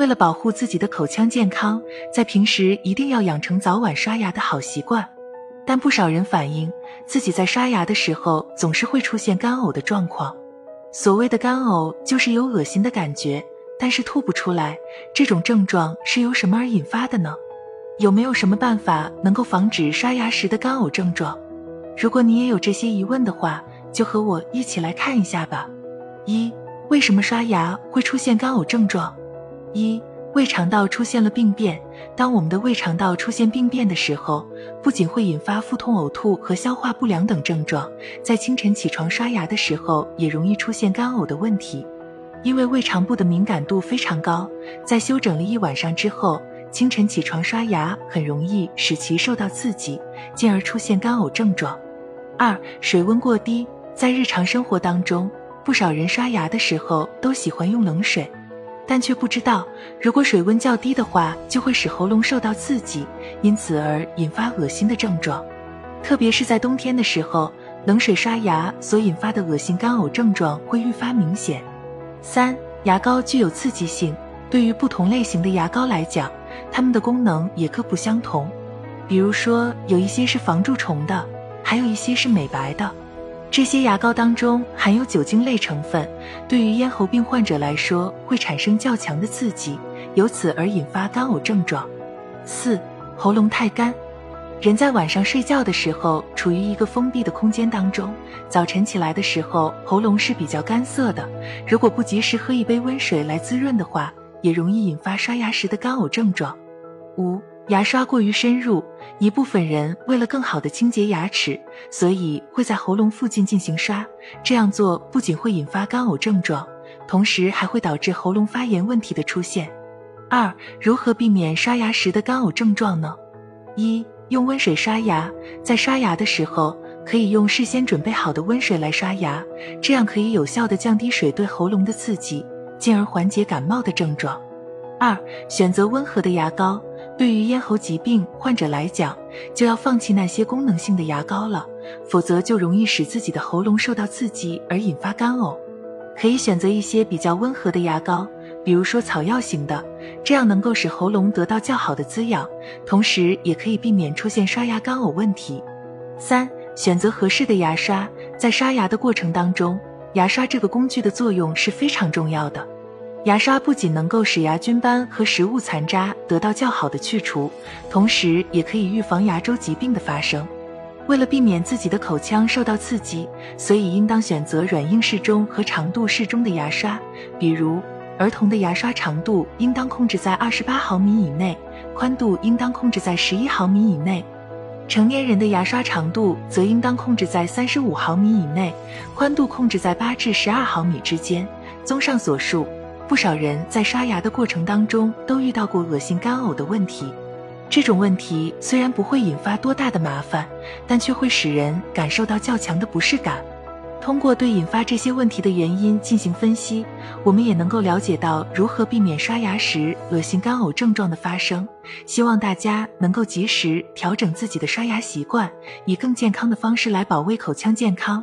为了保护自己的口腔健康，在平时一定要养成早晚刷牙的好习惯。但不少人反映自己在刷牙的时候总是会出现干呕的状况。所谓的干呕，就是有恶心的感觉，但是吐不出来。这种症状是由什么而引发的呢？有没有什么办法能够防止刷牙时的干呕症状？如果你也有这些疑问的话，就和我一起来看一下吧。一、为什么刷牙会出现干呕症状？一、胃肠道出现了病变。当我们的胃肠道出现病变的时候，不仅会引发腹痛、呕吐和消化不良等症状，在清晨起床刷牙的时候，也容易出现干呕的问题。因为胃肠部的敏感度非常高，在休整了一晚上之后。清晨起床刷牙很容易使其受到刺激，进而出现干呕症状。二、水温过低，在日常生活当中，不少人刷牙的时候都喜欢用冷水，但却不知道，如果水温较低的话，就会使喉咙受到刺激，因此而引发恶心的症状。特别是在冬天的时候，冷水刷牙所引发的恶心干呕症状会愈发明显。三、牙膏具有刺激性，对于不同类型的牙膏来讲。它们的功能也各不相同，比如说有一些是防蛀虫的，还有一些是美白的。这些牙膏当中含有酒精类成分，对于咽喉病患者来说会产生较强的刺激，由此而引发干呕症状。四、喉咙太干，人在晚上睡觉的时候处于一个封闭的空间当中，早晨起来的时候喉咙是比较干涩的，如果不及时喝一杯温水来滋润的话。也容易引发刷牙时的干呕症状。五、牙刷过于深入，一部分人为了更好的清洁牙齿，所以会在喉咙附近进行刷。这样做不仅会引发干呕症状，同时还会导致喉咙发炎问题的出现。二、如何避免刷牙时的干呕症状呢？一、用温水刷牙，在刷牙的时候可以用事先准备好的温水来刷牙，这样可以有效的降低水对喉咙的刺激。进而缓解感冒的症状。二、选择温和的牙膏。对于咽喉疾病患者来讲，就要放弃那些功能性的牙膏了，否则就容易使自己的喉咙受到刺激而引发干呕。可以选择一些比较温和的牙膏，比如说草药型的，这样能够使喉咙得到较好的滋养，同时也可以避免出现刷牙干呕问题。三、选择合适的牙刷。在刷牙的过程当中。牙刷这个工具的作用是非常重要的。牙刷不仅能够使牙菌斑和食物残渣得到较好的去除，同时也可以预防牙周疾病的发生。为了避免自己的口腔受到刺激，所以应当选择软硬适中和长度适中的牙刷。比如，儿童的牙刷长度应当控制在二十八毫米以内，宽度应当控制在十一毫米以内。成年人的牙刷长度则应当控制在三十五毫米以内，宽度控制在八至十二毫米之间。综上所述，不少人在刷牙的过程当中都遇到过恶心干呕的问题。这种问题虽然不会引发多大的麻烦，但却会使人感受到较强的不适感。通过对引发这些问题的原因进行分析，我们也能够了解到如何避免刷牙时恶心干呕症状的发生。希望大家能够及时调整自己的刷牙习惯，以更健康的方式来保卫口腔健康。